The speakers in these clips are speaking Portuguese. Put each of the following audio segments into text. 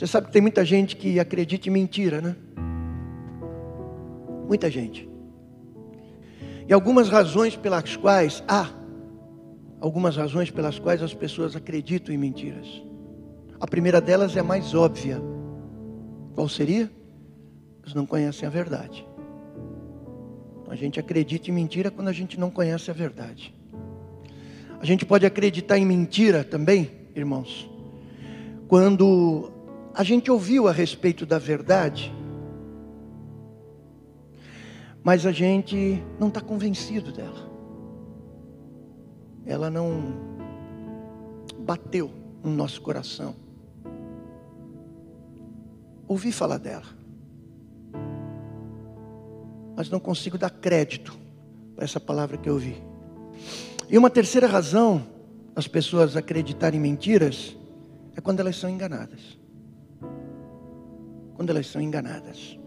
Você sabe que tem muita gente que acredita em mentira, né? Muita gente. E algumas razões pelas quais há algumas razões pelas quais as pessoas acreditam em mentiras. A primeira delas é a mais óbvia. Qual seria? Eles não conhecem a verdade. A gente acredita em mentira quando a gente não conhece a verdade. A gente pode acreditar em mentira também, irmãos, quando a gente ouviu a respeito da verdade, mas a gente não está convencido dela. Ela não bateu no nosso coração. Ouvi falar dela mas não consigo dar crédito para essa palavra que eu ouvi. E uma terceira razão das pessoas acreditarem em mentiras é quando elas são enganadas. Quando elas são enganadas.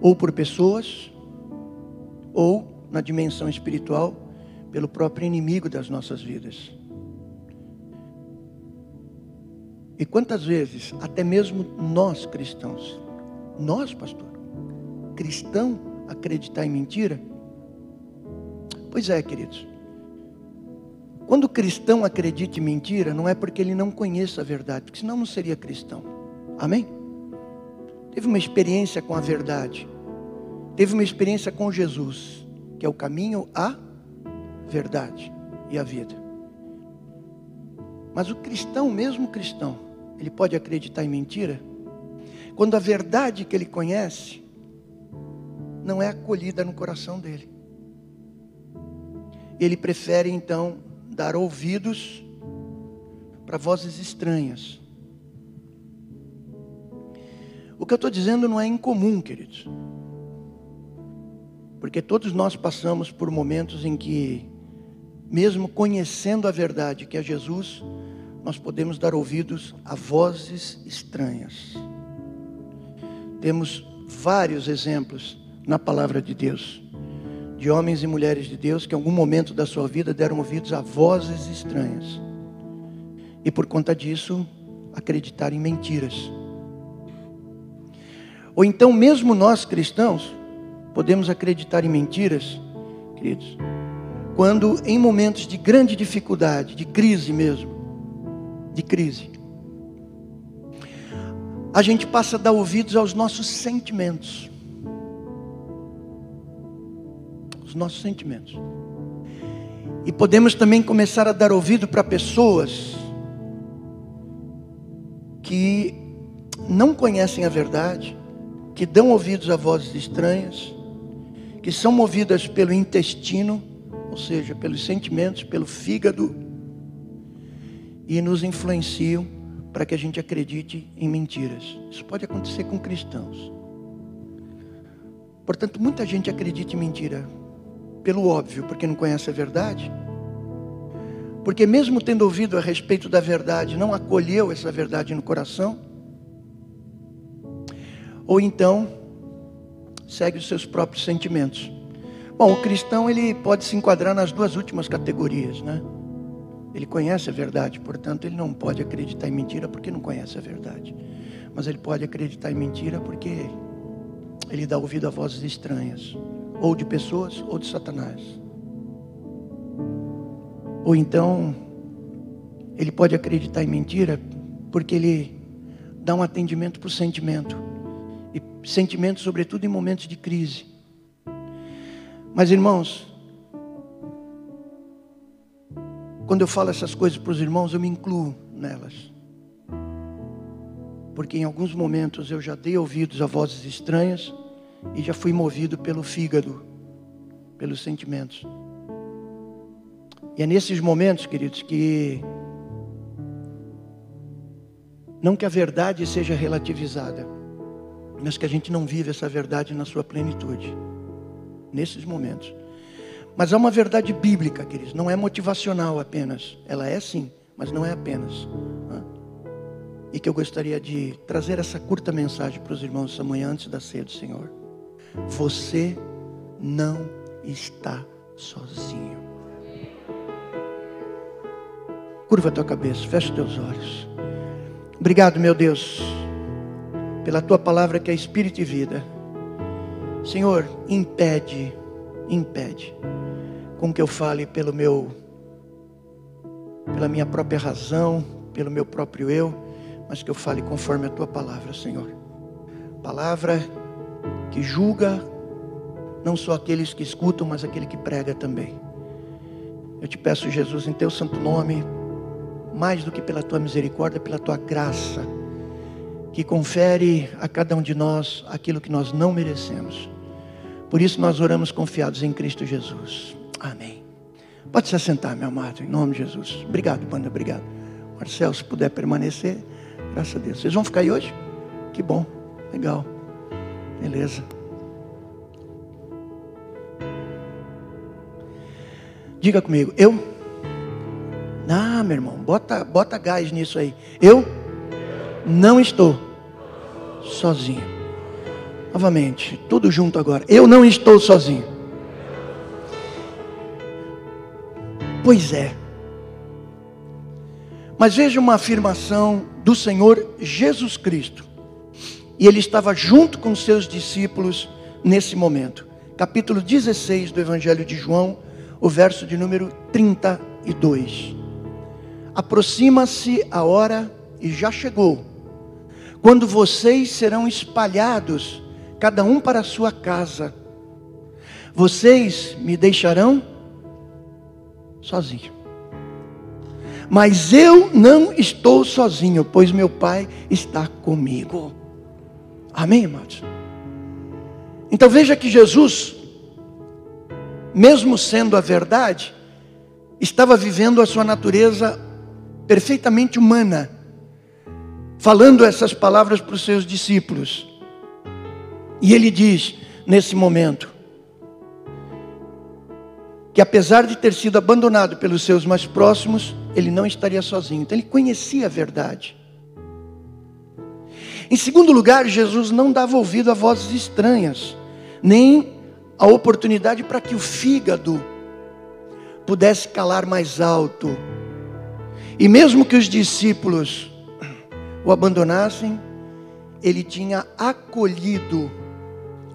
Ou por pessoas, ou na dimensão espiritual, pelo próprio inimigo das nossas vidas. E quantas vezes, até mesmo nós cristãos, nós, pastor, cristão acreditar em mentira? Pois é, queridos. Quando o cristão acredita em mentira, não é porque ele não conheça a verdade, porque senão não seria cristão. Amém? Teve uma experiência com a verdade. Teve uma experiência com Jesus, que é o caminho à verdade e à vida. Mas o cristão, mesmo cristão, ele pode acreditar em mentira quando a verdade que ele conhece não é acolhida no coração dele. Ele prefere então dar ouvidos para vozes estranhas. O que eu estou dizendo não é incomum, queridos. Porque todos nós passamos por momentos em que, mesmo conhecendo a verdade que é Jesus, nós podemos dar ouvidos a vozes estranhas. Temos vários exemplos na palavra de Deus. De homens e mulheres de Deus que em algum momento da sua vida deram ouvidos a vozes estranhas. E por conta disso, acreditaram em mentiras. Ou então, mesmo nós cristãos, podemos acreditar em mentiras, queridos, quando em momentos de grande dificuldade, de crise mesmo, de crise, a gente passa a dar ouvidos aos nossos sentimentos. os nossos sentimentos. E podemos também começar a dar ouvido para pessoas que não conhecem a verdade, que dão ouvidos a vozes estranhas, que são movidas pelo intestino, ou seja, pelos sentimentos, pelo fígado, e nos influenciam para que a gente acredite em mentiras. Isso pode acontecer com cristãos. Portanto, muita gente acredita em mentira pelo óbvio, porque não conhece a verdade. Porque, mesmo tendo ouvido a respeito da verdade, não acolheu essa verdade no coração. Ou então, segue os seus próprios sentimentos. Bom, o cristão ele pode se enquadrar nas duas últimas categorias, né? Ele conhece a verdade, portanto, ele não pode acreditar em mentira porque não conhece a verdade. Mas ele pode acreditar em mentira porque ele dá ouvido a vozes estranhas ou de pessoas ou de Satanás. Ou então, ele pode acreditar em mentira porque ele dá um atendimento para o sentimento. E sentimento, sobretudo em momentos de crise. Mas, irmãos, quando eu falo essas coisas para os irmãos, eu me incluo nelas. Porque em alguns momentos eu já dei ouvidos a vozes estranhas e já fui movido pelo fígado, pelos sentimentos. E é nesses momentos, queridos, que não que a verdade seja relativizada, mas que a gente não vive essa verdade na sua plenitude. Nesses momentos. Mas há uma verdade bíblica, queridos, não é motivacional apenas. Ela é sim, mas não é apenas. E que eu gostaria de trazer essa curta mensagem para os irmãos essa manhã antes da ceia do Senhor. Você não está sozinho. Curva a tua cabeça, fecha teus olhos. Obrigado, meu Deus, pela tua palavra que é espírito e vida. Senhor, impede, impede com que eu fale pelo meu pela minha própria razão, pelo meu próprio eu, mas que eu fale conforme a tua palavra, Senhor. Palavra que julga não só aqueles que escutam, mas aquele que prega também. Eu te peço, Jesus, em teu santo nome, mais do que pela tua misericórdia, pela tua graça, que confere a cada um de nós aquilo que nós não merecemos. Por isso nós oramos confiados em Cristo Jesus. Amém. Pode se assentar, meu amado, em nome de Jesus. Obrigado, banda, obrigado. Marcelo, se puder permanecer, graças a Deus. Vocês vão ficar aí hoje? Que bom, legal. Beleza. Diga comigo, eu? Ah, meu irmão, bota, bota gás nisso aí. Eu não estou sozinho. Novamente, tudo junto agora. Eu não estou sozinho. Pois é. Mas veja uma afirmação do Senhor Jesus Cristo. E ele estava junto com seus discípulos nesse momento. Capítulo 16 do Evangelho de João, o verso de número 32. Aproxima-se a hora e já chegou, quando vocês serão espalhados, cada um para a sua casa. Vocês me deixarão sozinho. Mas eu não estou sozinho, pois meu Pai está comigo. Amém, irmãos? Então veja que Jesus mesmo sendo a verdade, estava vivendo a sua natureza perfeitamente humana, falando essas palavras para os seus discípulos. E ele diz, nesse momento, que apesar de ter sido abandonado pelos seus mais próximos, ele não estaria sozinho. Então ele conhecia a verdade. Em segundo lugar, Jesus não dava ouvido a vozes estranhas, nem a oportunidade para que o fígado pudesse calar mais alto. E mesmo que os discípulos o abandonassem, ele tinha acolhido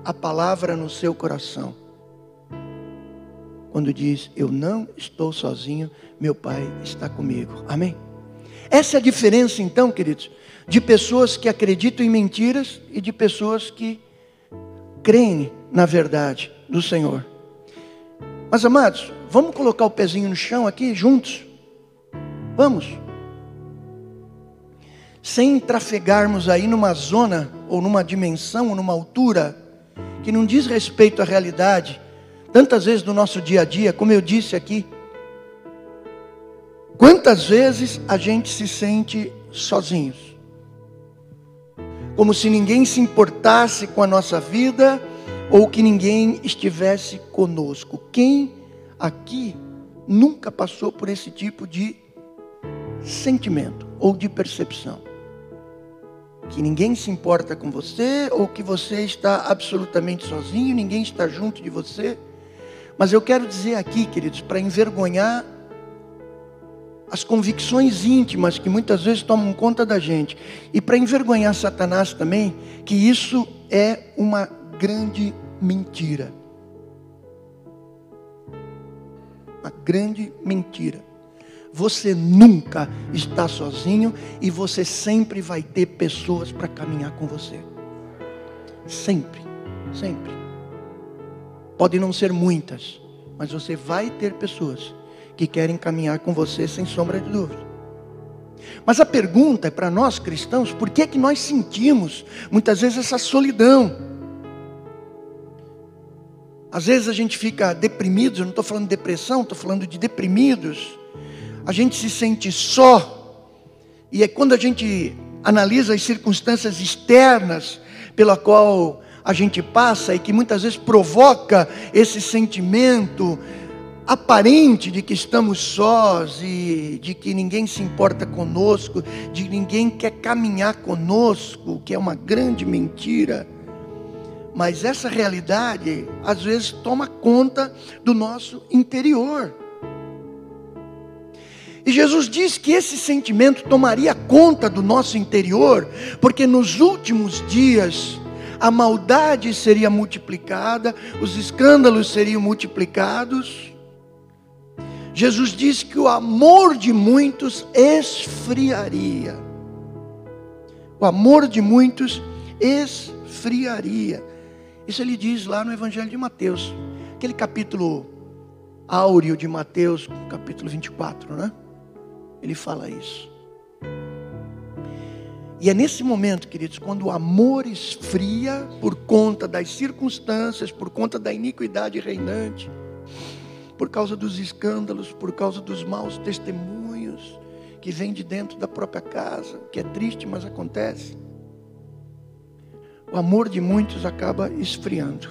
a palavra no seu coração. Quando diz: Eu não estou sozinho, meu Pai está comigo. Amém? Essa é a diferença, então, queridos, de pessoas que acreditam em mentiras e de pessoas que creem na verdade do Senhor. Mas amados, vamos colocar o pezinho no chão aqui juntos? Vamos. Sem trafegarmos aí numa zona, ou numa dimensão, ou numa altura, que não diz respeito à realidade, tantas vezes no nosso dia a dia, como eu disse aqui. Quantas vezes a gente se sente sozinhos? Como se ninguém se importasse com a nossa vida, ou que ninguém estivesse conosco. Quem aqui nunca passou por esse tipo de sentimento ou de percepção? Que ninguém se importa com você, ou que você está absolutamente sozinho, ninguém está junto de você. Mas eu quero dizer aqui, queridos, para envergonhar as convicções íntimas que muitas vezes tomam conta da gente, e para envergonhar Satanás também, que isso é uma grande mentira. Uma grande mentira. Você nunca está sozinho e você sempre vai ter pessoas para caminhar com você. Sempre, sempre. Pode não ser muitas, mas você vai ter pessoas que querem caminhar com você sem sombra de dúvida. Mas a pergunta é para nós cristãos, por que é que nós sentimos muitas vezes essa solidão? Às vezes a gente fica deprimido, eu não estou falando de depressão, estou falando de deprimidos. A gente se sente só. E é quando a gente analisa as circunstâncias externas pela qual a gente passa e que muitas vezes provoca esse sentimento aparente de que estamos sós e de que ninguém se importa conosco, de que ninguém quer caminhar conosco, que é uma grande mentira. Mas essa realidade, às vezes, toma conta do nosso interior. E Jesus diz que esse sentimento tomaria conta do nosso interior, porque nos últimos dias a maldade seria multiplicada, os escândalos seriam multiplicados. Jesus diz que o amor de muitos esfriaria. O amor de muitos esfriaria. Isso ele diz lá no Evangelho de Mateus, aquele capítulo áureo de Mateus, capítulo 24, né? Ele fala isso. E é nesse momento, queridos, quando o amor esfria por conta das circunstâncias, por conta da iniquidade reinante, por causa dos escândalos, por causa dos maus testemunhos que vêm de dentro da própria casa, que é triste, mas acontece. O amor de muitos acaba esfriando.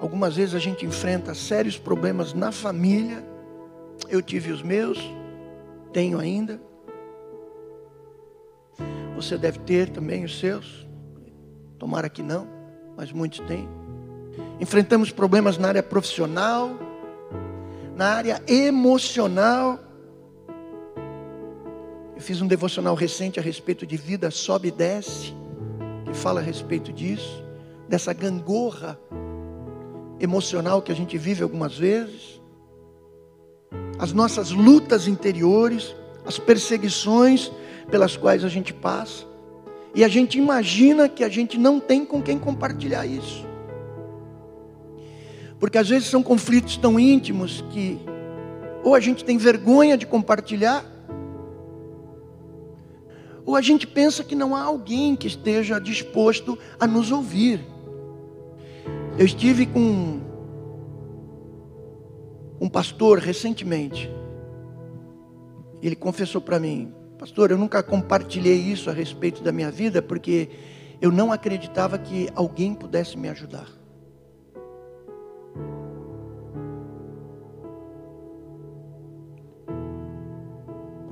Algumas vezes a gente enfrenta sérios problemas na família. Eu tive os meus, tenho ainda. Você deve ter também os seus. Tomara que não, mas muitos têm. Enfrentamos problemas na área profissional, na área emocional. Eu fiz um devocional recente a respeito de vida sobe e desce, que fala a respeito disso, dessa gangorra emocional que a gente vive algumas vezes, as nossas lutas interiores, as perseguições pelas quais a gente passa, e a gente imagina que a gente não tem com quem compartilhar isso. Porque às vezes são conflitos tão íntimos que ou a gente tem vergonha de compartilhar, ou a gente pensa que não há alguém que esteja disposto a nos ouvir. Eu estive com um pastor recentemente. Ele confessou para mim, Pastor, eu nunca compartilhei isso a respeito da minha vida porque eu não acreditava que alguém pudesse me ajudar.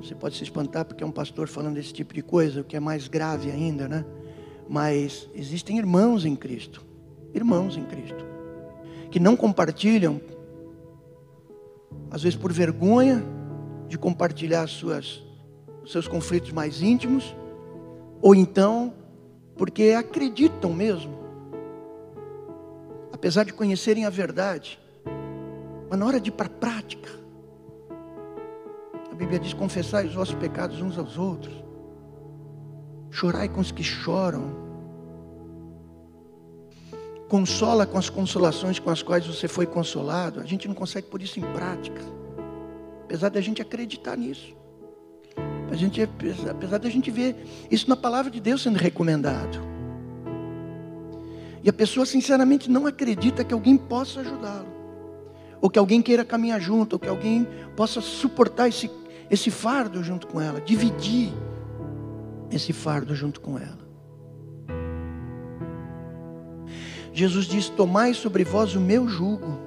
Você pode se espantar porque é um pastor falando desse tipo de coisa, o que é mais grave ainda, né? Mas existem irmãos em Cristo, irmãos em Cristo, que não compartilham, às vezes por vergonha de compartilhar suas seus conflitos mais íntimos, ou então porque acreditam mesmo, apesar de conhecerem a verdade, mas na hora de ir para a prática, a Bíblia diz: confessai os vossos pecados uns aos outros, chorai com os que choram, consola com as consolações com as quais você foi consolado. A gente não consegue pôr isso em prática, apesar de a gente acreditar nisso. A gente, apesar de a gente ver isso na palavra de Deus sendo recomendado. E a pessoa sinceramente não acredita que alguém possa ajudá-lo. Ou que alguém queira caminhar junto, ou que alguém possa suportar esse, esse fardo junto com ela, dividir esse fardo junto com ela. Jesus diz: Tomai sobre vós o meu jugo,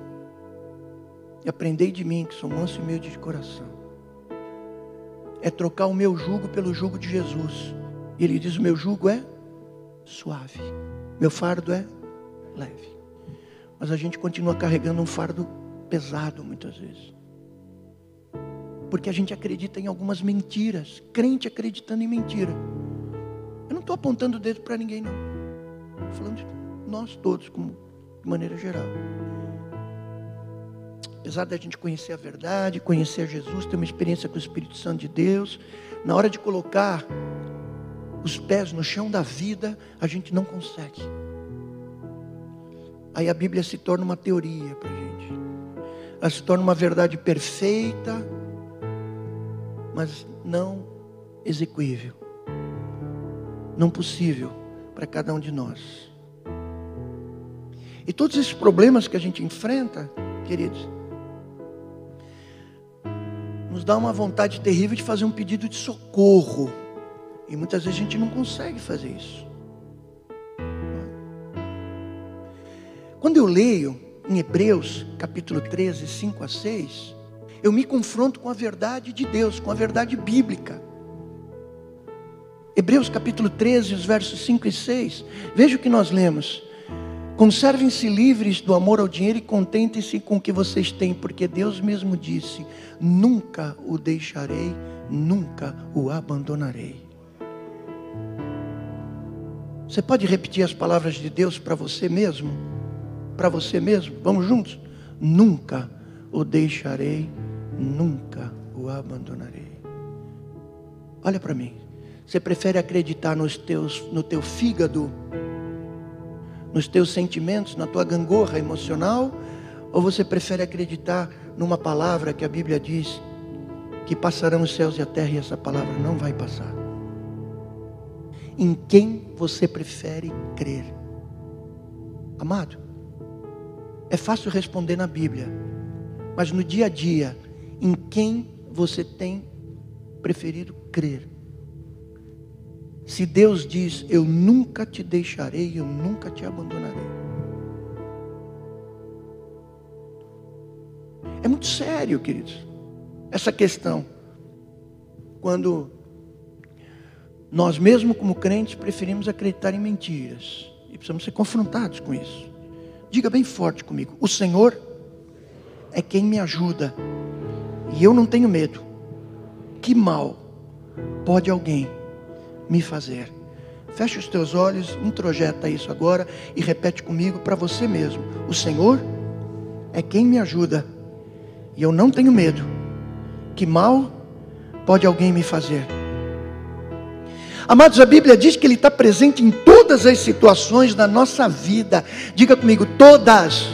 e aprendei de mim, que sou manso e humilde de coração é trocar o meu jugo pelo jugo de Jesus. E ele diz: o meu jugo é suave, meu fardo é leve. Mas a gente continua carregando um fardo pesado muitas vezes. Porque a gente acredita em algumas mentiras, crente acreditando em mentira. Eu não estou apontando o dedo para ninguém, não. Estou falando de nós todos, como, de maneira geral. Apesar da gente conhecer a verdade, conhecer Jesus, ter uma experiência com o Espírito Santo de Deus, na hora de colocar os pés no chão da vida, a gente não consegue. Aí a Bíblia se torna uma teoria para a gente. Ela se torna uma verdade perfeita, mas não execuível. Não possível para cada um de nós. E todos esses problemas que a gente enfrenta, queridos, nos dá uma vontade terrível de fazer um pedido de socorro. E muitas vezes a gente não consegue fazer isso. Quando eu leio em Hebreus, capítulo 13, 5 a 6, eu me confronto com a verdade de Deus, com a verdade bíblica. Hebreus capítulo 13, os versos 5 e 6, veja o que nós lemos. Conservem-se livres do amor ao dinheiro e contentem-se com o que vocês têm, porque Deus mesmo disse: Nunca o deixarei, nunca o abandonarei. Você pode repetir as palavras de Deus para você mesmo? Para você mesmo? Vamos juntos? Nunca o deixarei, nunca o abandonarei. Olha para mim. Você prefere acreditar nos teus, no teu fígado, nos teus sentimentos, na tua gangorra emocional, ou você prefere acreditar numa palavra que a Bíblia diz que passarão os céus e a terra e essa palavra não vai passar? Em quem você prefere crer? Amado, é fácil responder na Bíblia, mas no dia a dia, em quem você tem preferido crer? Se Deus diz: Eu nunca te deixarei, eu nunca te abandonarei. É muito sério, queridos, essa questão. Quando nós, mesmo como crentes, preferimos acreditar em mentiras e precisamos ser confrontados com isso. Diga bem forte comigo: O Senhor é quem me ajuda e eu não tenho medo. Que mal pode alguém me fazer? Feche os teus olhos, introjeta isso agora e repete comigo para você mesmo: O Senhor é quem me ajuda e eu não tenho medo. Que mal pode alguém me fazer? Amados, a Bíblia diz que Ele está presente em todas as situações da nossa vida. Diga comigo, todas.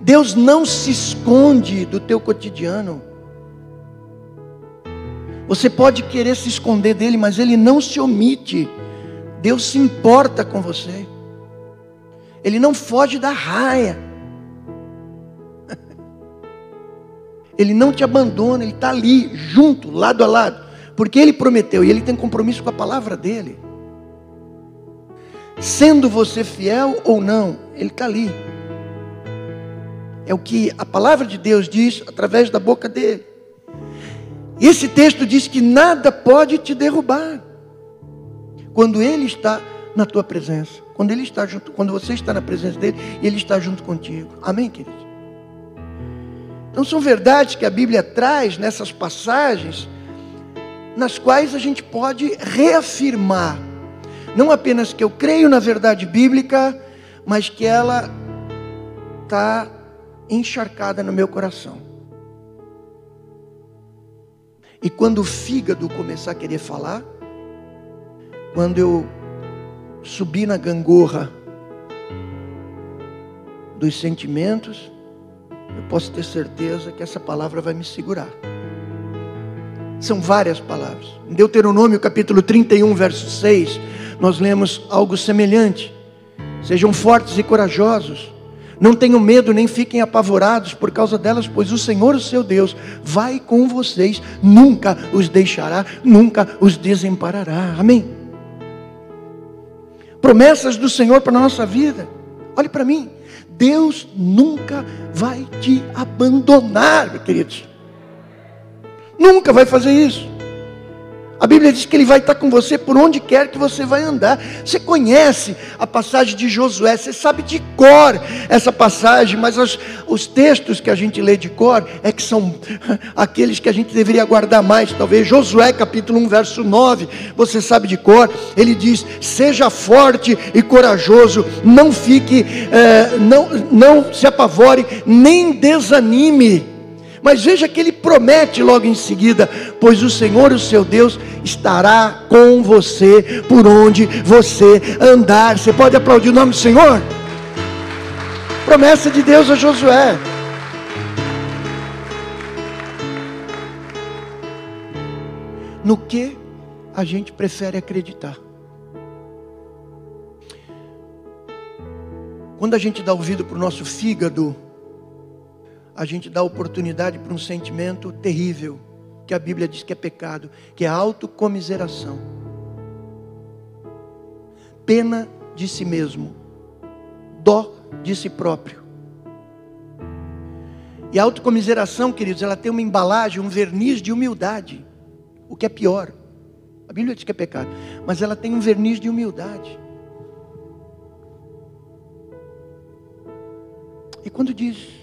Deus não se esconde do teu cotidiano. Você pode querer se esconder dele, mas ele não se omite. Deus se importa com você. Ele não foge da raia. Ele não te abandona, ele está ali, junto, lado a lado. Porque ele prometeu e ele tem compromisso com a palavra dele. Sendo você fiel ou não, ele está ali. É o que a palavra de Deus diz através da boca dele. Esse texto diz que nada pode te derrubar. Quando ele está na tua presença, quando ele está junto, quando você está na presença dele, ele está junto contigo. Amém, querido. Então são verdades que a Bíblia traz nessas passagens nas quais a gente pode reafirmar não apenas que eu creio na verdade bíblica, mas que ela está encharcada no meu coração. E quando o fígado começar a querer falar, quando eu subir na gangorra dos sentimentos, eu posso ter certeza que essa palavra vai me segurar. São várias palavras. Em Deuteronômio capítulo 31, verso 6, nós lemos algo semelhante. Sejam fortes e corajosos não tenham medo nem fiquem apavorados por causa delas, pois o Senhor, o seu Deus, vai com vocês, nunca os deixará, nunca os desamparará. Amém. Promessas do Senhor para a nossa vida. Olhe para mim. Deus nunca vai te abandonar, queridos. Nunca vai fazer isso. A Bíblia diz que Ele vai estar com você por onde quer que você vai andar. Você conhece a passagem de Josué, você sabe de cor essa passagem, mas os, os textos que a gente lê de cor é que são aqueles que a gente deveria guardar mais. Talvez Josué capítulo 1, verso 9, você sabe de cor. Ele diz: Seja forte e corajoso, não fique, eh, não, não se apavore, nem desanime. Mas veja que ele promete logo em seguida: Pois o Senhor, o seu Deus, estará com você por onde você andar. Você pode aplaudir o nome do Senhor? Promessa de Deus a Josué. No que a gente prefere acreditar? Quando a gente dá ouvido para o nosso fígado, a gente dá oportunidade para um sentimento terrível, que a Bíblia diz que é pecado, que é a autocomiseração. Pena de si mesmo, dó de si próprio. E a autocomiseração, queridos, ela tem uma embalagem, um verniz de humildade, o que é pior. A Bíblia diz que é pecado, mas ela tem um verniz de humildade. E quando diz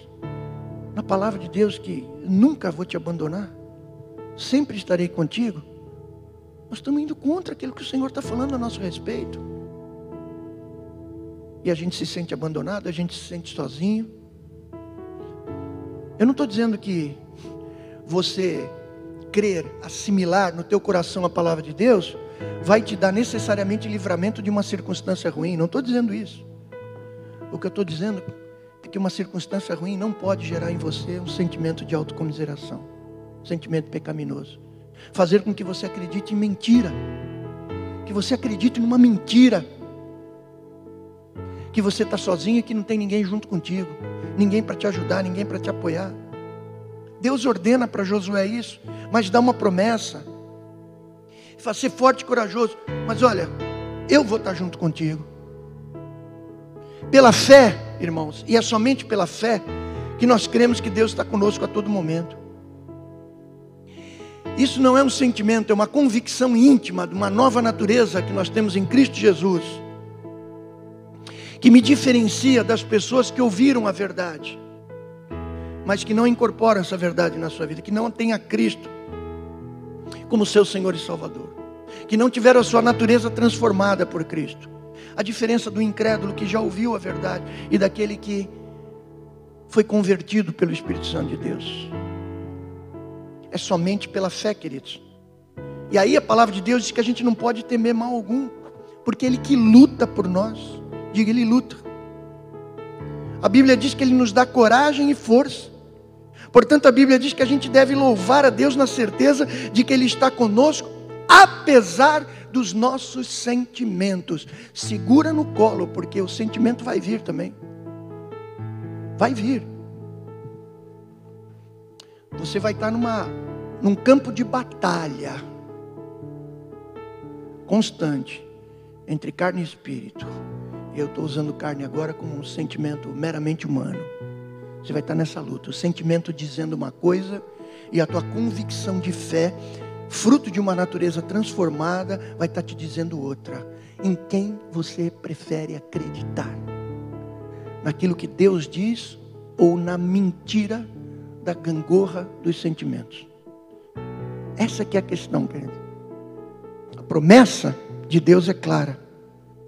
na palavra de Deus que nunca vou te abandonar, sempre estarei contigo, nós estamos indo contra aquilo que o Senhor está falando a nosso respeito. E a gente se sente abandonado, a gente se sente sozinho. Eu não estou dizendo que você crer, assimilar no teu coração a palavra de Deus, vai te dar necessariamente livramento de uma circunstância ruim. Não estou dizendo isso. O que eu estou dizendo é que uma circunstância ruim não pode gerar em você um sentimento de autocomiseração, um sentimento pecaminoso. Fazer com que você acredite em mentira, que você acredite numa mentira, que você está sozinho e que não tem ninguém junto contigo, ninguém para te ajudar, ninguém para te apoiar. Deus ordena para Josué isso, mas dá uma promessa. Fala, ser forte e corajoso. Mas olha, eu vou estar junto contigo. Pela fé, irmãos, e é somente pela fé que nós cremos que Deus está conosco a todo momento. Isso não é um sentimento, é uma convicção íntima de uma nova natureza que nós temos em Cristo Jesus, que me diferencia das pessoas que ouviram a verdade, mas que não incorporam essa verdade na sua vida, que não têm a Cristo como seu Senhor e Salvador, que não tiveram a sua natureza transformada por Cristo. A diferença do incrédulo que já ouviu a verdade e daquele que foi convertido pelo Espírito Santo de Deus. É somente pela fé, queridos. E aí a palavra de Deus diz que a gente não pode temer mal algum, porque Ele que luta por nós, diga, Ele luta. A Bíblia diz que Ele nos dá coragem e força. Portanto, a Bíblia diz que a gente deve louvar a Deus na certeza de que Ele está conosco, apesar dos nossos sentimentos. Segura no colo, porque o sentimento vai vir também. Vai vir. Você vai estar numa, num campo de batalha constante entre carne e espírito. Eu estou usando carne agora como um sentimento meramente humano. Você vai estar nessa luta. O sentimento dizendo uma coisa e a tua convicção de fé fruto de uma natureza transformada, vai estar te dizendo outra. Em quem você prefere acreditar? Naquilo que Deus diz ou na mentira da gangorra dos sentimentos? Essa que é a questão, querido. A promessa de Deus é clara.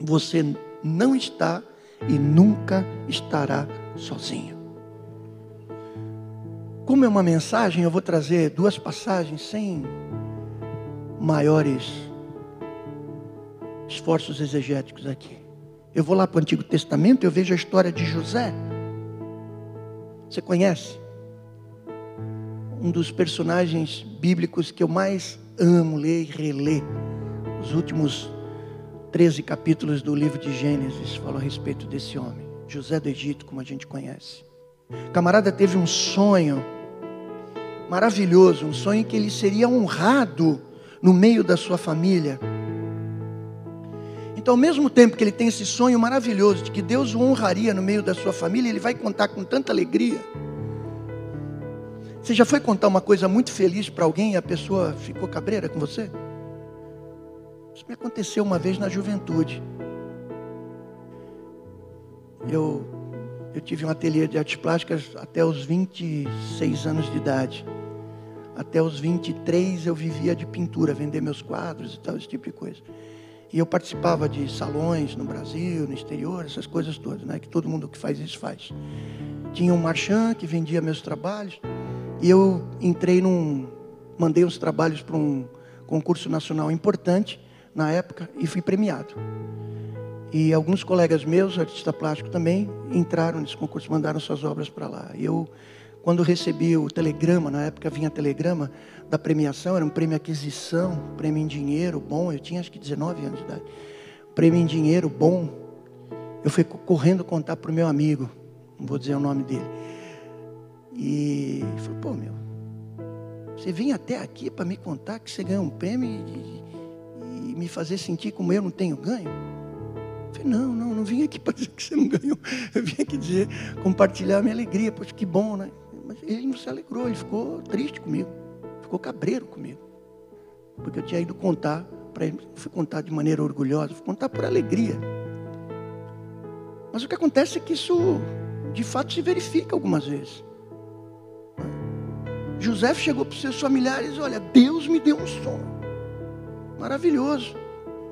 Você não está e nunca estará sozinho. Como é uma mensagem, eu vou trazer duas passagens sem maiores esforços exegéticos aqui. Eu vou lá para o Antigo Testamento, eu vejo a história de José. Você conhece? Um dos personagens bíblicos que eu mais amo ler e reler. Os últimos 13 capítulos do livro de Gênesis falam a respeito desse homem. José do Egito, como a gente conhece. O camarada teve um sonho maravilhoso, um sonho que ele seria honrado no meio da sua família. Então, ao mesmo tempo que ele tem esse sonho maravilhoso de que Deus o honraria no meio da sua família, ele vai contar com tanta alegria. Você já foi contar uma coisa muito feliz para alguém e a pessoa ficou cabreira com você? Isso me aconteceu uma vez na juventude. Eu, eu tive um ateliê de artes plásticas até os 26 anos de idade. Até os 23 eu vivia de pintura, vender meus quadros e tal, esse tipo de coisa. E eu participava de salões no Brasil, no exterior, essas coisas todas, né? Que todo mundo que faz isso faz. Tinha um marchand que vendia meus trabalhos. E eu entrei num. Mandei uns trabalhos para um concurso nacional importante na época e fui premiado. E alguns colegas meus, artista plástico também, entraram nesse concurso, mandaram suas obras para lá. E eu quando recebi o telegrama, na época vinha telegrama da premiação, era um prêmio aquisição, prêmio em dinheiro bom, eu tinha acho que 19 anos de idade. Prêmio em dinheiro bom. Eu fui correndo contar para o meu amigo, não vou dizer o nome dele. E falei, pô, meu, você vem até aqui para me contar que você ganhou um prêmio e, e, me fazer sentir como eu não tenho ganho? Eu falei, não, não, não vim aqui para dizer que você não ganhou. Eu vim aqui dizer, compartilhar a minha alegria. Poxa, que bom, né? Ele não se alegrou, ele ficou triste comigo, ficou cabreiro comigo. Porque eu tinha ido contar para ele, não fui contar de maneira orgulhosa, fui contar por alegria. Mas o que acontece é que isso de fato se verifica algumas vezes. José chegou para os seus familiares: Olha, Deus me deu um sonho maravilhoso.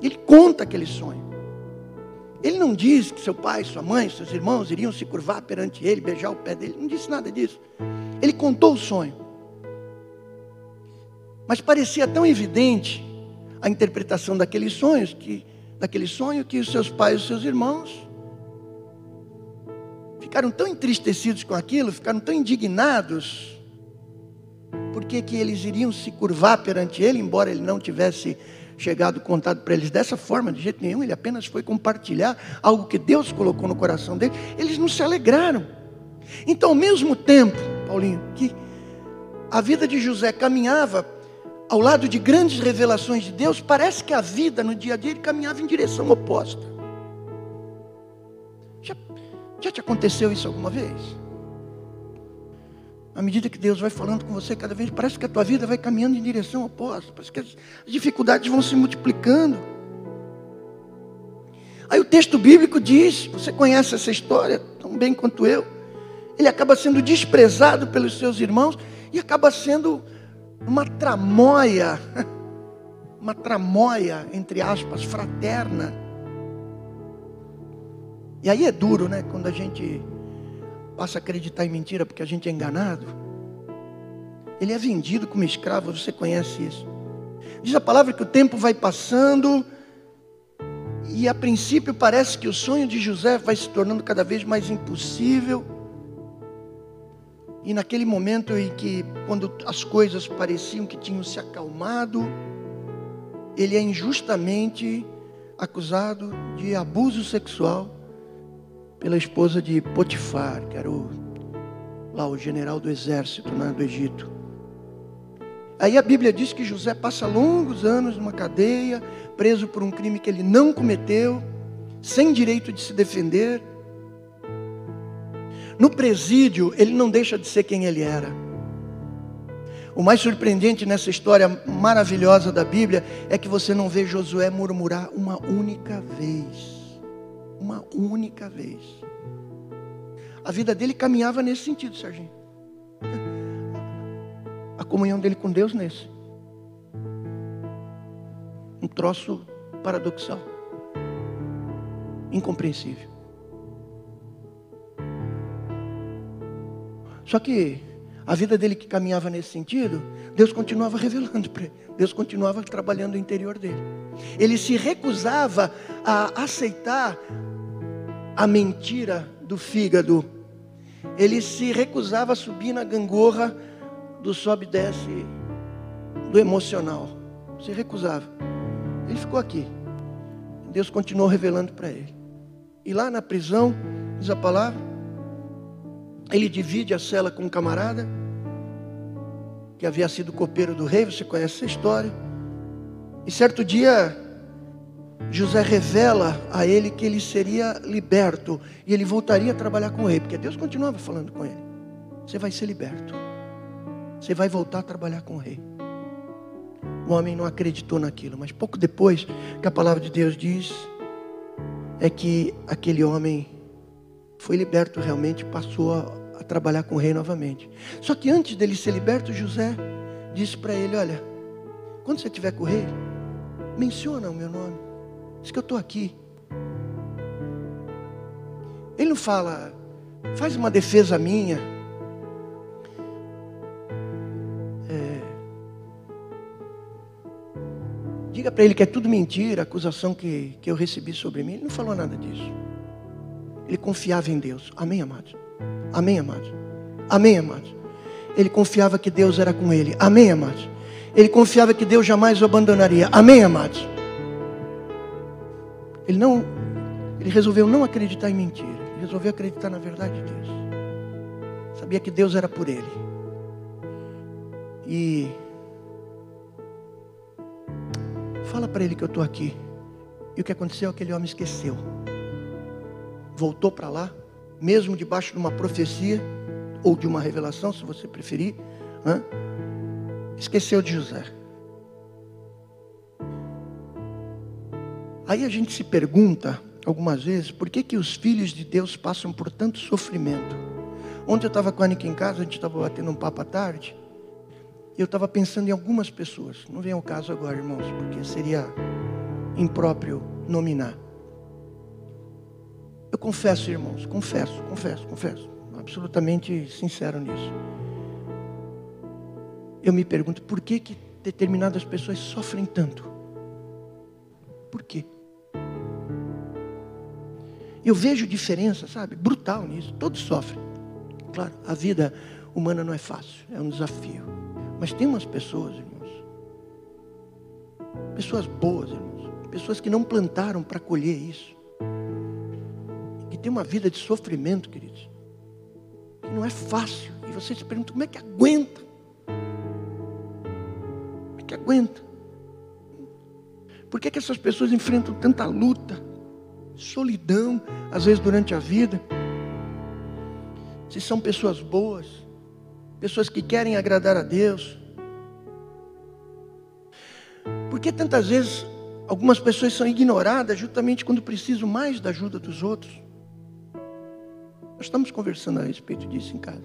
Ele conta aquele sonho. Ele não diz que seu pai, sua mãe, seus irmãos iriam se curvar perante ele, beijar o pé dele. Não disse nada disso. Ele contou o sonho. Mas parecia tão evidente a interpretação daqueles sonhos que daquele sonho que os seus pais e os seus irmãos ficaram tão entristecidos com aquilo, ficaram tão indignados, porque que eles iriam se curvar perante ele, embora ele não tivesse chegado contado para eles dessa forma, de jeito nenhum, ele apenas foi compartilhar algo que Deus colocou no coração dele. Eles não se alegraram. Então, ao mesmo tempo, Paulinho, que a vida de José caminhava ao lado de grandes revelações de Deus, parece que a vida no dia a dia ele caminhava em direção oposta. Já, já te aconteceu isso alguma vez? À medida que Deus vai falando com você cada vez, parece que a tua vida vai caminhando em direção oposta, parece que as dificuldades vão se multiplicando. Aí o texto bíblico diz, você conhece essa história tão bem quanto eu, ele acaba sendo desprezado pelos seus irmãos e acaba sendo uma tramóia, uma tramóia, entre aspas, fraterna. E aí é duro, né? Quando a gente passa a acreditar em mentira porque a gente é enganado. Ele é vendido como escravo, você conhece isso. Diz a palavra que o tempo vai passando e a princípio parece que o sonho de José vai se tornando cada vez mais impossível. E naquele momento em que, quando as coisas pareciam que tinham se acalmado, ele é injustamente acusado de abuso sexual pela esposa de Potifar, que era o, lá o general do exército né, do Egito. Aí a Bíblia diz que José passa longos anos numa cadeia, preso por um crime que ele não cometeu, sem direito de se defender. No presídio, ele não deixa de ser quem ele era. O mais surpreendente nessa história maravilhosa da Bíblia é que você não vê Josué murmurar uma única vez uma única vez. A vida dele caminhava nesse sentido, Serginho. A comunhão dele com Deus nesse. Um troço paradoxal. Incompreensível. Só que a vida dele que caminhava nesse sentido, Deus continuava revelando para ele. Deus continuava trabalhando no interior dele. Ele se recusava a aceitar a mentira do fígado. Ele se recusava a subir na gangorra do sobe e desce do emocional. Se recusava. Ele ficou aqui. Deus continuou revelando para ele. E lá na prisão, diz a palavra, ele divide a cela com um camarada que havia sido copeiro do rei, você conhece essa história. E certo dia José revela a ele que ele seria liberto e ele voltaria a trabalhar com o rei, porque Deus continuava falando com ele: Você vai ser liberto, você vai voltar a trabalhar com o rei. O homem não acreditou naquilo, mas pouco depois, que a palavra de Deus diz, é que aquele homem foi liberto realmente, passou a, a trabalhar com o rei novamente. Só que antes dele ser liberto, José disse para ele: Olha, quando você estiver com o rei, menciona o meu nome. Diz que eu estou aqui. Ele não fala, faz uma defesa minha. É, diga para ele que é tudo mentira, a acusação que, que eu recebi sobre mim. Ele não falou nada disso. Ele confiava em Deus. Amém, amados? Amém, amados? Amém, amados? Ele confiava que Deus era com ele. Amém, amados? Ele confiava que Deus jamais o abandonaria. Amém, amados? Ele não, ele resolveu não acreditar em mentira. Ele resolveu acreditar na verdade de Deus. Sabia que Deus era por ele. E fala para ele que eu estou aqui. E o que aconteceu? Aquele homem esqueceu. Voltou para lá, mesmo debaixo de uma profecia ou de uma revelação, se você preferir. Hein? Esqueceu de José. Aí a gente se pergunta, algumas vezes, por que, que os filhos de Deus passam por tanto sofrimento. Ontem eu estava com a Anica em casa, a gente estava batendo um papo à tarde, e eu estava pensando em algumas pessoas. Não vem ao caso agora, irmãos, porque seria impróprio nominar. Eu confesso, irmãos, confesso, confesso, confesso, absolutamente sincero nisso. Eu me pergunto por que, que determinadas pessoas sofrem tanto? Por quê? Eu vejo diferença, sabe? Brutal nisso. Todos sofrem. Claro, a vida humana não é fácil, é um desafio. Mas tem umas pessoas, irmãos, pessoas boas, irmãos, pessoas que não plantaram para colher isso, que tem uma vida de sofrimento, queridos, que não é fácil. E você se pergunta como é que aguenta? Como é que aguenta? Por que, que essas pessoas enfrentam tanta luta? Solidão, às vezes durante a vida. Se são pessoas boas, pessoas que querem agradar a Deus. Porque tantas vezes algumas pessoas são ignoradas justamente quando precisam mais da ajuda dos outros? Nós estamos conversando a respeito disso em casa.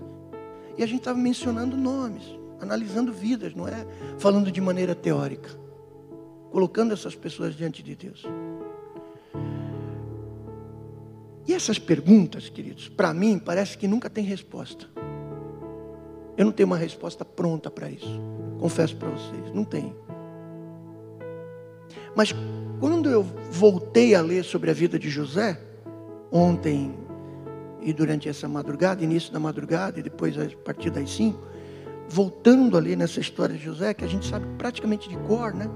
E a gente estava mencionando nomes, analisando vidas, não é falando de maneira teórica. Colocando essas pessoas diante de Deus. E essas perguntas, queridos, para mim parece que nunca tem resposta. Eu não tenho uma resposta pronta para isso. Confesso para vocês, não tenho. Mas quando eu voltei a ler sobre a vida de José, ontem e durante essa madrugada, início da madrugada e depois a partir das cinco, voltando ali nessa história de José, que a gente sabe praticamente de cor, né?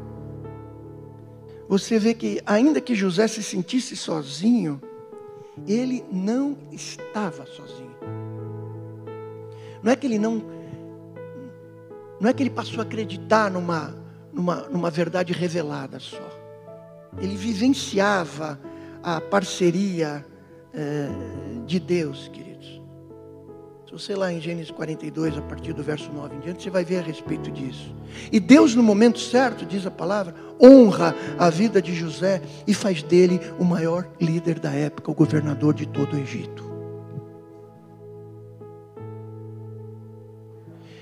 Você vê que ainda que José se sentisse sozinho, ele não estava sozinho. Não é que ele não. Não é que ele passou a acreditar numa, numa, numa verdade revelada só. Ele vivenciava a parceria é, de Deus, queridos. Você lá em Gênesis 42, a partir do verso 9 em diante, você vai ver a respeito disso. E Deus, no momento certo, diz a palavra, honra a vida de José e faz dele o maior líder da época, o governador de todo o Egito.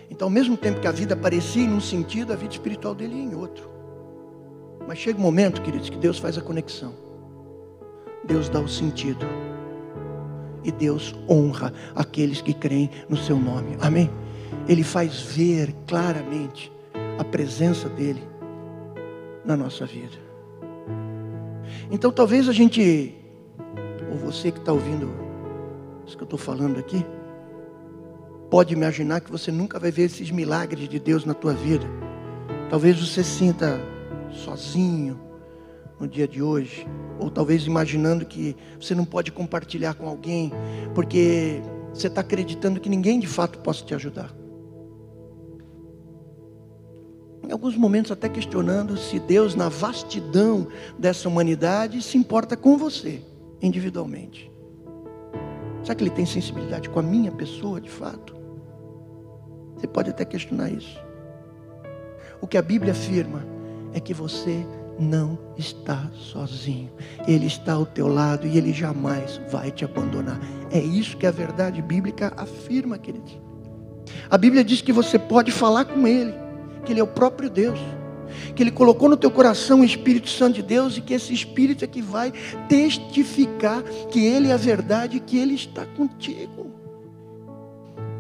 Então, ao mesmo tempo que a vida parecia em um sentido, a vida espiritual dele ia em outro. Mas chega um momento, queridos, que Deus faz a conexão. Deus dá o sentido. E Deus honra aqueles que creem no seu nome. Amém? Ele faz ver claramente a presença dele na nossa vida. Então talvez a gente, ou você que está ouvindo isso que eu estou falando aqui, pode imaginar que você nunca vai ver esses milagres de Deus na tua vida. Talvez você sinta sozinho no dia de hoje, ou talvez imaginando que você não pode compartilhar com alguém, porque você está acreditando que ninguém de fato possa te ajudar. Em alguns momentos até questionando se Deus, na vastidão dessa humanidade, se importa com você, individualmente. Será que Ele tem sensibilidade com a minha pessoa, de fato? Você pode até questionar isso. O que a Bíblia afirma é que você não está sozinho. Ele está ao teu lado e ele jamais vai te abandonar. É isso que a verdade bíblica afirma, queridos. A Bíblia diz que você pode falar com ele que Ele é o próprio Deus, que Ele colocou no teu coração o Espírito Santo de Deus e que esse Espírito é que vai testificar que Ele é a verdade e que Ele está contigo.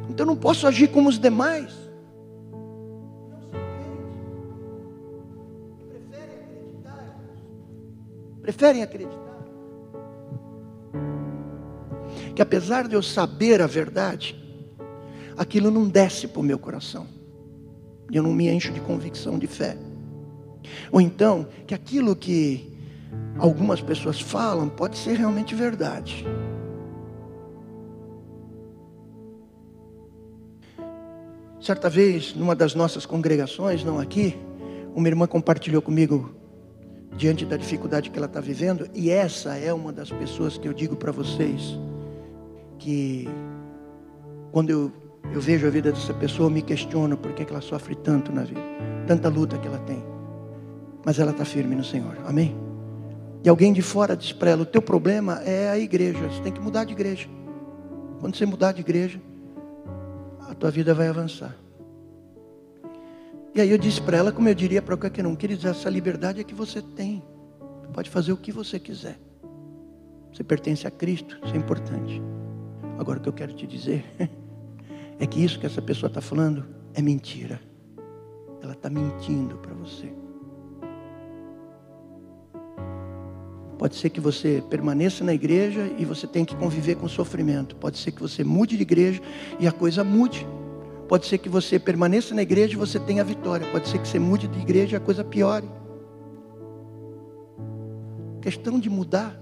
Então eu não posso agir como os demais. Preferem acreditar. Que apesar de eu saber a verdade, aquilo não desce para o meu coração eu não me encho de convicção de fé. Ou então, que aquilo que algumas pessoas falam pode ser realmente verdade. Certa vez, numa das nossas congregações, não aqui, uma irmã compartilhou comigo diante da dificuldade que ela está vivendo, e essa é uma das pessoas que eu digo para vocês que quando eu eu vejo a vida dessa pessoa, me questiono por que ela sofre tanto na vida, tanta luta que ela tem. Mas ela está firme no Senhor, amém? E alguém de fora diz para ela: o teu problema é a igreja, você tem que mudar de igreja. Quando você mudar de igreja, a tua vida vai avançar. E aí eu disse para ela, como eu diria para qualquer um, queridos, essa liberdade é que você tem. Pode fazer o que você quiser. Você pertence a Cristo, isso é importante. Agora o que eu quero te dizer é que isso que essa pessoa está falando é mentira. Ela está mentindo para você. Pode ser que você permaneça na igreja e você tenha que conviver com sofrimento. Pode ser que você mude de igreja e a coisa mude. Pode ser que você permaneça na igreja e você tenha a vitória. Pode ser que você mude de igreja e a coisa piore. questão de mudar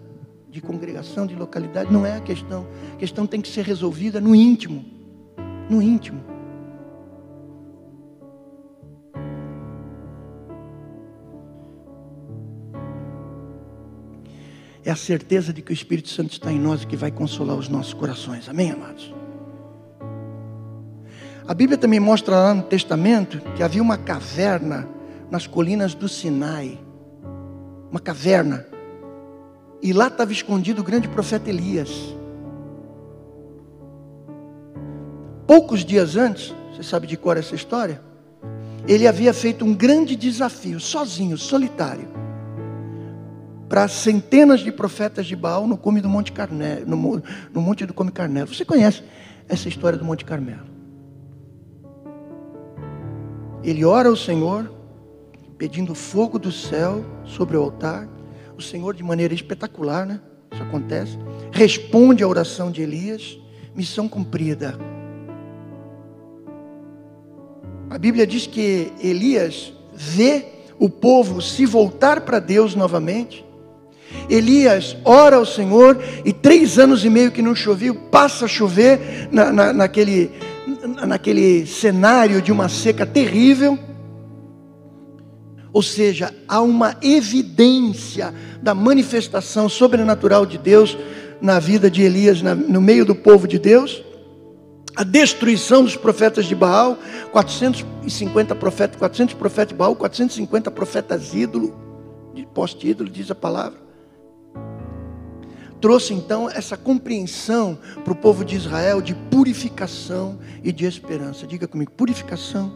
de congregação, de localidade, não é a questão. A questão tem que ser resolvida no íntimo. No íntimo. É a certeza de que o Espírito Santo está em nós e que vai consolar os nossos corações. Amém, amados? A Bíblia também mostra lá no Testamento que havia uma caverna nas colinas do Sinai. Uma caverna. E lá estava escondido o grande profeta Elias. Poucos dias antes, você sabe de cor essa história? Ele havia feito um grande desafio, sozinho, solitário, para centenas de profetas de Baal no cume do Monte Carmelo, no, no Monte do Come Carmelo. Você conhece essa história do Monte Carmelo? Ele ora ao Senhor, pedindo fogo do céu sobre o altar. O Senhor, de maneira espetacular, né? Isso acontece. Responde à oração de Elias, missão cumprida. A Bíblia diz que Elias vê o povo se voltar para Deus novamente. Elias ora ao Senhor e três anos e meio que não chovia, passa a chover na, na, naquele naquele cenário de uma seca terrível. Ou seja, há uma evidência da manifestação sobrenatural de Deus na vida de Elias, no meio do povo de Deus. A destruição dos profetas de Baal, 450 profetas, 400 profetas de Baal, 450 profetas ídolo, de poste-ídolo, diz a palavra trouxe então essa compreensão para o povo de Israel de purificação e de esperança. Diga comigo: purificação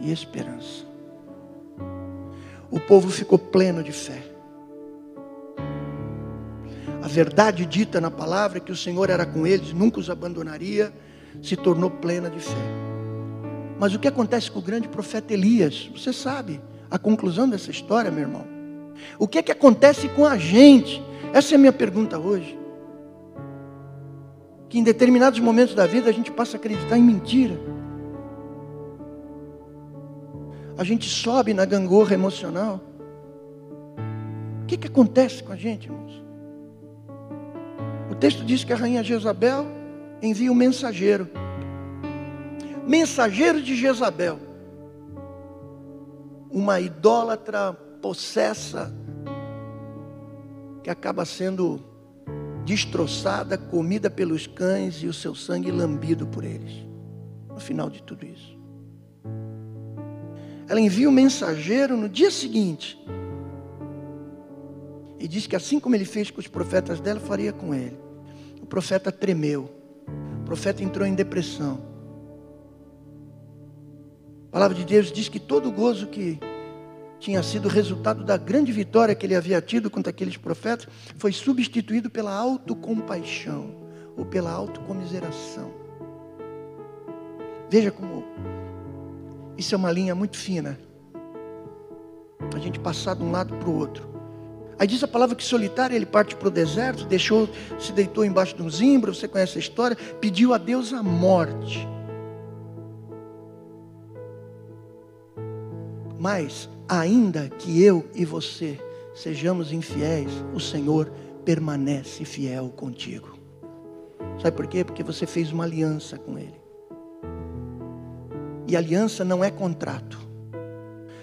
e esperança. O povo ficou pleno de fé. A verdade dita na palavra que o Senhor era com eles, nunca os abandonaria, se tornou plena de fé. Mas o que acontece com o grande profeta Elias? Você sabe a conclusão dessa história, meu irmão. O que é que acontece com a gente essa é a minha pergunta hoje. Que em determinados momentos da vida a gente passa a acreditar em mentira. A gente sobe na gangorra emocional. O que, que acontece com a gente, irmãos? O texto diz que a rainha Jezabel envia um mensageiro. Mensageiro de Jezabel. Uma idólatra possessa que acaba sendo destroçada, comida pelos cães e o seu sangue lambido por eles. No final de tudo isso. Ela envia o um mensageiro no dia seguinte. E diz que assim como ele fez com os profetas dela, faria com ele. O profeta tremeu. O profeta entrou em depressão. A palavra de Deus diz que todo gozo que tinha sido resultado da grande vitória que ele havia tido contra aqueles profetas, foi substituído pela autocompaixão ou pela autocomiseração. Veja como isso é uma linha muito fina. A gente passar de um lado para o outro. Aí diz a palavra que solitário ele parte para o deserto, deixou, se deitou embaixo de um zimbro, você conhece a história, pediu a Deus a morte. Mas ainda que eu e você sejamos infiéis, o Senhor permanece fiel contigo. Sabe por quê? Porque você fez uma aliança com Ele. E aliança não é contrato.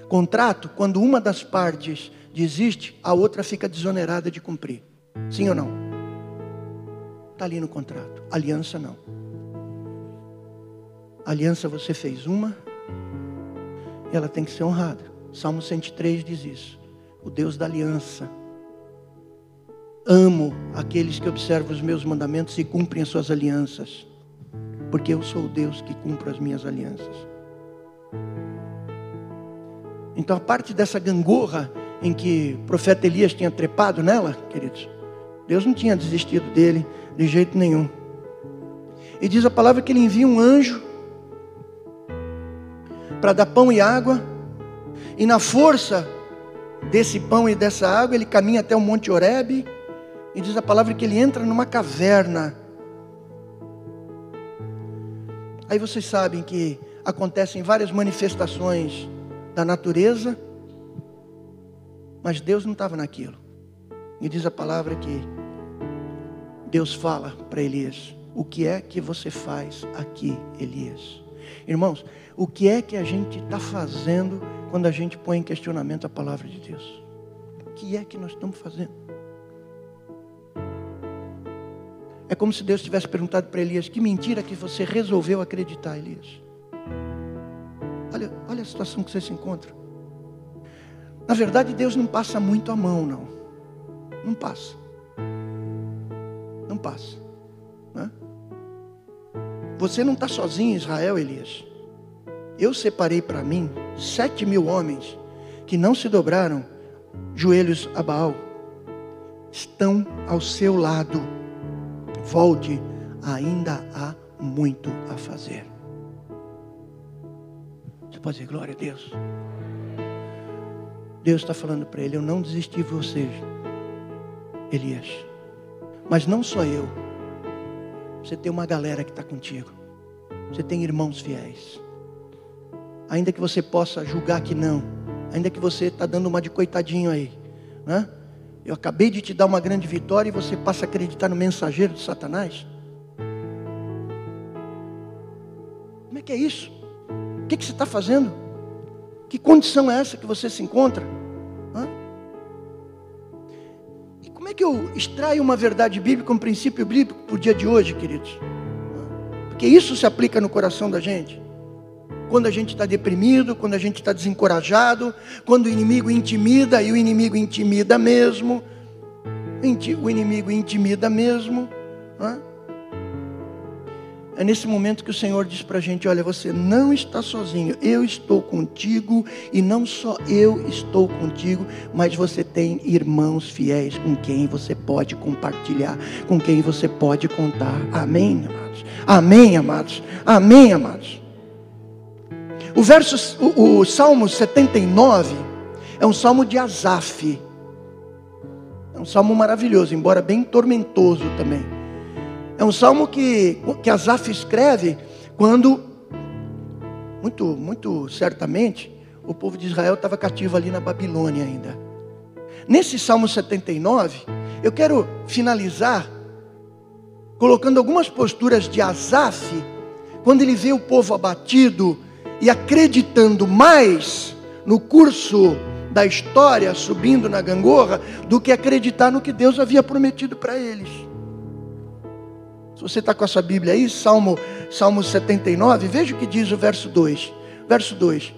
Contrato, quando uma das partes desiste, a outra fica desonerada de cumprir. Sim ou não? Está ali no contrato. Aliança não. Aliança você fez uma, e ela tem que ser honrada. Salmo 103 diz isso. O Deus da aliança Amo aqueles que observam os meus mandamentos e cumprem as suas alianças, porque eu sou o Deus que cumpre as minhas alianças. Então, a parte dessa gangorra em que o profeta Elias tinha trepado nela, queridos, Deus não tinha desistido dele de jeito nenhum. E diz a palavra que ele envia um anjo para dar pão e água, e na força desse pão e dessa água, ele caminha até o Monte Oreb e diz a palavra que ele entra numa caverna. Aí vocês sabem que acontecem várias manifestações da natureza, mas Deus não estava naquilo. E diz a palavra que Deus fala para Elias: O que é que você faz aqui, Elias? Irmãos, o que é que a gente está fazendo quando a gente põe em questionamento a palavra de Deus? O que é que nós estamos fazendo? É como se Deus tivesse perguntado para Elias: Que mentira que você resolveu acreditar, Elias? Olha, olha a situação que você se encontra. Na verdade, Deus não passa muito a mão, não. Não passa. Não passa. Você não está sozinho, Israel, Elias. Eu separei para mim sete mil homens que não se dobraram joelhos a Baal. Estão ao seu lado volte, ainda há muito a fazer. Você pode dizer glória a Deus. Deus está falando para ele: Eu não desisti de Elias. Mas não só eu. Você tem uma galera que está contigo. Você tem irmãos fiéis. Ainda que você possa julgar que não. Ainda que você está dando uma de coitadinho aí. Né? Eu acabei de te dar uma grande vitória e você passa a acreditar no mensageiro de Satanás? Como é que é isso? O que, que você está fazendo? Que condição é essa que você se encontra? Que eu extraio uma verdade bíblica, um princípio bíblico para o dia de hoje, queridos? Porque isso se aplica no coração da gente quando a gente está deprimido, quando a gente está desencorajado, quando o inimigo intimida e o inimigo intimida mesmo, o inimigo intimida mesmo. É nesse momento que o Senhor diz para a gente: olha, você não está sozinho, eu estou contigo, e não só eu estou contigo, mas você tem irmãos fiéis com quem você pode compartilhar, com quem você pode contar. Amém, amados? Amém, amados? Amém, amados? O verso, o, o Salmo 79 é um salmo de Asaf. É um salmo maravilhoso, embora bem tormentoso também. É um salmo que, que Asaf escreve quando, muito, muito certamente, o povo de Israel estava cativo ali na Babilônia ainda. Nesse Salmo 79, eu quero finalizar colocando algumas posturas de Asaf, quando ele vê o povo abatido, e acreditando mais no curso da história, subindo na gangorra, do que acreditar no que Deus havia prometido para eles. Se você está com a sua Bíblia aí, Salmo, Salmo 79, veja o que diz o verso 2. Verso 2: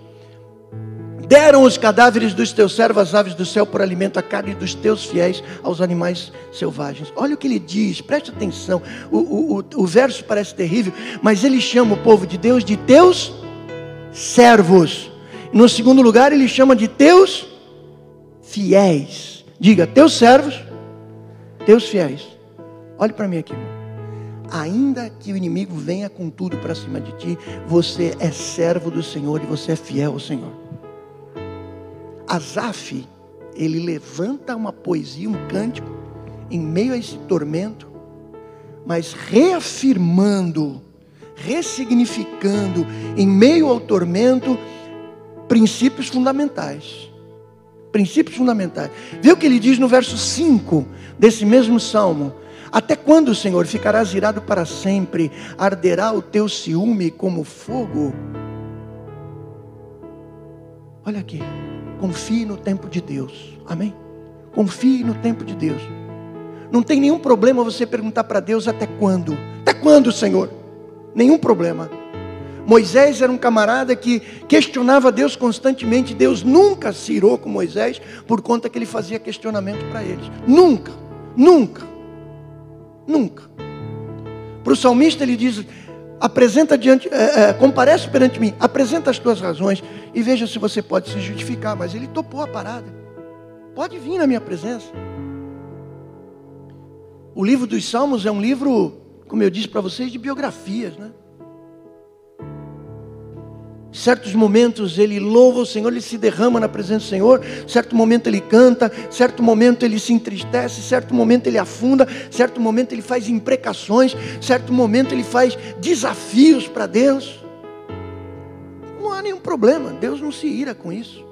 Deram os cadáveres dos teus servos às aves do céu por alimento, a carne dos teus fiéis aos animais selvagens. Olha o que ele diz, preste atenção. O, o, o, o verso parece terrível, mas ele chama o povo de Deus de teus servos. No segundo lugar, ele chama de teus fiéis. Diga, teus servos, teus fiéis. Olhe para mim aqui. Ainda que o inimigo venha com tudo para cima de ti, você é servo do Senhor e você é fiel ao Senhor. Asaf, ele levanta uma poesia, um cântico, em meio a esse tormento, mas reafirmando ressignificando em meio ao tormento princípios fundamentais. Princípios fundamentais. Vê o que ele diz no verso 5 desse mesmo salmo. Até quando, Senhor, ficarás irado para sempre? Arderá o teu ciúme como fogo? Olha aqui. Confie no tempo de Deus. Amém? Confie no tempo de Deus. Não tem nenhum problema você perguntar para Deus até quando? Até quando, Senhor? nenhum problema. Moisés era um camarada que questionava Deus constantemente. Deus nunca se irou com Moisés por conta que ele fazia questionamento para eles. Nunca. Nunca. Nunca. Para o salmista ele diz: apresenta diante, é, é, comparece perante mim, apresenta as tuas razões e veja se você pode se justificar. Mas ele topou a parada. Pode vir na minha presença. O livro dos Salmos é um livro, como eu disse para vocês, de biografias, né? Certos momentos ele louva o Senhor, ele se derrama na presença do Senhor. Certo momento ele canta, certo momento ele se entristece, certo momento ele afunda, certo momento ele faz imprecações, certo momento ele faz desafios para Deus. Não há nenhum problema, Deus não se ira com isso.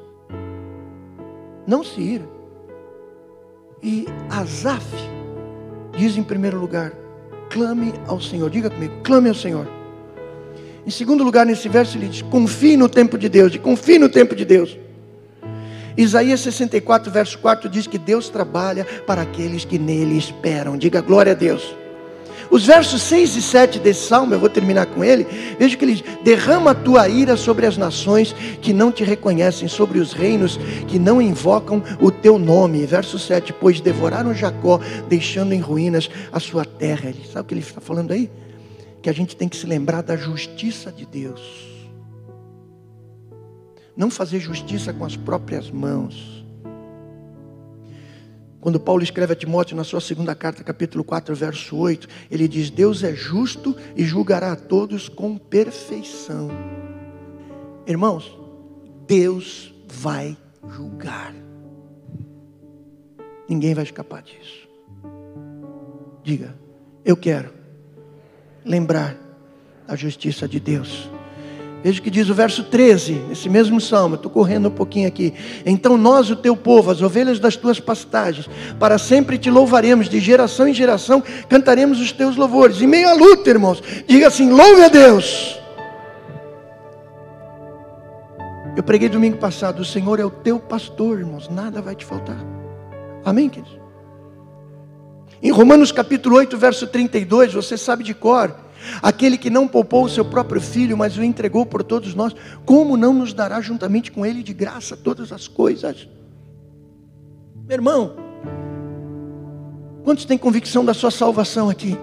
Não se ira. E Asaf diz em primeiro lugar: clame ao Senhor. Diga comigo, clame ao Senhor. Em segundo lugar, nesse verso, ele diz: confie no tempo de Deus, de confie no tempo de Deus. Isaías 64, verso 4 diz que Deus trabalha para aqueles que nele esperam. Diga glória a Deus. Os versos 6 e 7 desse salmo, eu vou terminar com ele. Veja que ele diz: Derrama a tua ira sobre as nações que não te reconhecem, sobre os reinos que não invocam o teu nome. Verso 7: Pois devoraram Jacó, deixando em ruínas a sua terra. Ele, sabe o que ele está falando aí? Que a gente tem que se lembrar da justiça de Deus. Não fazer justiça com as próprias mãos. Quando Paulo escreve a Timóteo na sua segunda carta, capítulo 4, verso 8, ele diz: Deus é justo e julgará a todos com perfeição. Irmãos, Deus vai julgar. Ninguém vai escapar disso. Diga, eu quero lembrar da justiça de Deus. Veja o que diz o verso 13, nesse mesmo salmo, estou correndo um pouquinho aqui. Então nós, o teu povo, as ovelhas das tuas pastagens, para sempre te louvaremos, de geração em geração cantaremos os teus louvores. Em meio à luta, irmãos, diga assim: louve a Deus. Eu preguei domingo passado: o Senhor é o teu pastor, irmãos, nada vai te faltar. Amém, queridos? Em Romanos capítulo 8, verso 32, você sabe de cor. Aquele que não poupou o seu próprio filho, mas o entregou por todos nós, como não nos dará juntamente com ele de graça todas as coisas? Meu irmão, quantos têm convicção da sua salvação aqui?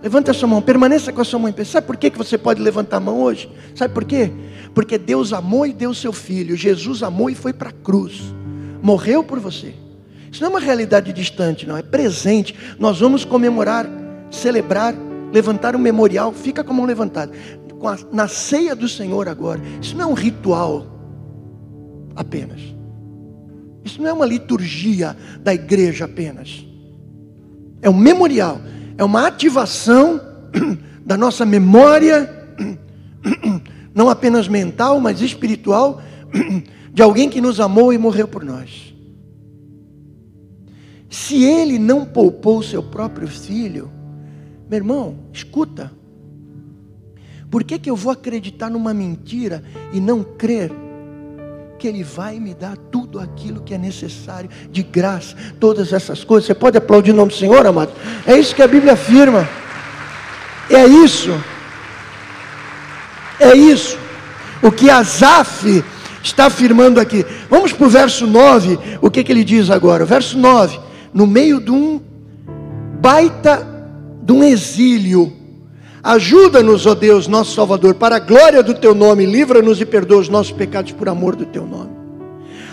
Levanta a sua mão, permaneça com a sua mão em pé. Sabe por que você pode levantar a mão hoje? Sabe por quê? Porque Deus amou e deu seu filho. Jesus amou e foi para a cruz. Morreu por você. Isso não é uma realidade distante, não, é presente. Nós vamos comemorar, celebrar, levantar um memorial, fica com a mão levantada. Na ceia do Senhor agora. Isso não é um ritual apenas. Isso não é uma liturgia da igreja apenas. É um memorial, é uma ativação da nossa memória, não apenas mental, mas espiritual, de alguém que nos amou e morreu por nós. Se ele não poupou seu próprio filho, meu irmão, escuta. Por que, que eu vou acreditar numa mentira e não crer que Ele vai me dar tudo aquilo que é necessário, de graça, todas essas coisas? Você pode aplaudir o nome do Senhor, amado? É isso que a Bíblia afirma. É isso. É isso. O que Asaf está afirmando aqui. Vamos para o verso 9. O que, que ele diz agora? O verso 9 no meio de um baita de um exílio. Ajuda-nos, ó Deus, nosso Salvador, para a glória do teu nome, livra-nos e perdoa os nossos pecados por amor do teu nome.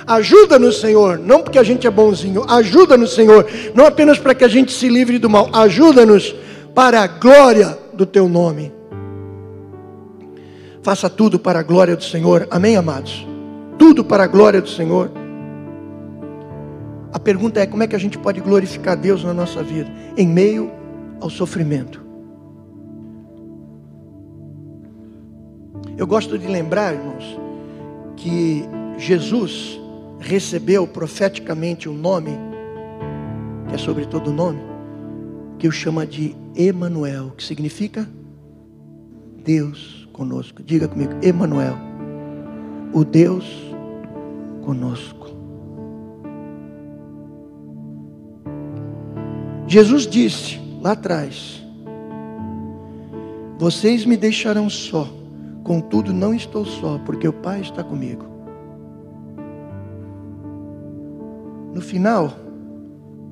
Ajuda-nos, Senhor, não porque a gente é bonzinho, ajuda-nos, Senhor, não apenas para que a gente se livre do mal, ajuda-nos para a glória do teu nome. Faça tudo para a glória do Senhor, amém, amados? Tudo para a glória do Senhor. A pergunta é: como é que a gente pode glorificar Deus na nossa vida? Em meio ao sofrimento. Eu gosto de lembrar, irmãos, que Jesus recebeu profeticamente um nome, que é sobre todo nome, que o chama de Emanuel, que significa Deus conosco. Diga comigo, Emanuel, o Deus conosco. Jesus disse lá atrás: Vocês me deixarão só, contudo não estou só, porque o Pai está comigo. No final,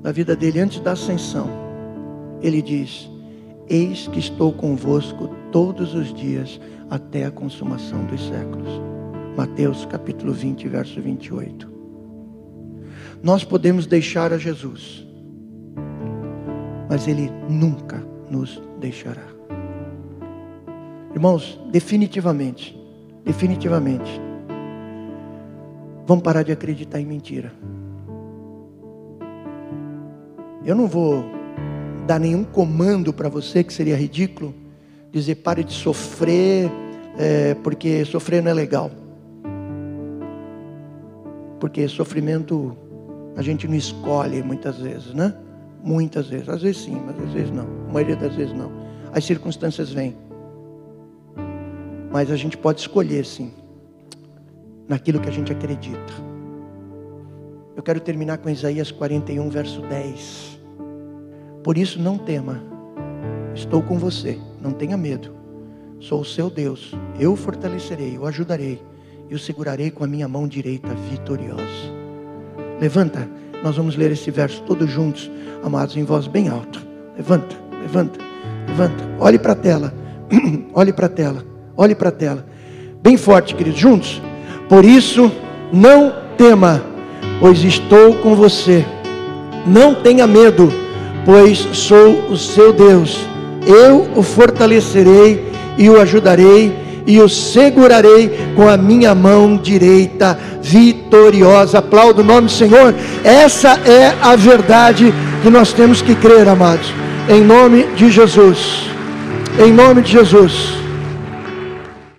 na vida dele antes da ascensão, ele diz: Eis que estou convosco todos os dias até a consumação dos séculos. Mateus capítulo 20, verso 28. Nós podemos deixar a Jesus, mas Ele nunca nos deixará. Irmãos, definitivamente, definitivamente, vamos parar de acreditar em mentira. Eu não vou dar nenhum comando para você, que seria ridículo, dizer pare de sofrer, é, porque sofrer não é legal. Porque sofrimento a gente não escolhe muitas vezes, né? Muitas vezes. Às vezes sim, mas às vezes não. A maioria das vezes não. As circunstâncias vêm. Mas a gente pode escolher sim. Naquilo que a gente acredita. Eu quero terminar com Isaías 41, verso 10. Por isso não tema. Estou com você. Não tenha medo. Sou o seu Deus. Eu o fortalecerei, o ajudarei e o segurarei com a minha mão direita vitoriosa. Levanta, nós vamos ler esse verso todos juntos, amados, em voz bem alta. Levanta, levanta, levanta. Olhe para a tela, olhe para a tela, olhe para a tela. Bem forte, queridos, juntos. Por isso, não tema, pois estou com você. Não tenha medo, pois sou o seu Deus. Eu o fortalecerei e o ajudarei e o segurarei com a minha mão direita vitoriosa. Aplaudo o nome do Senhor. Essa é a verdade que nós temos que crer, amados. Em nome de Jesus. Em nome de Jesus.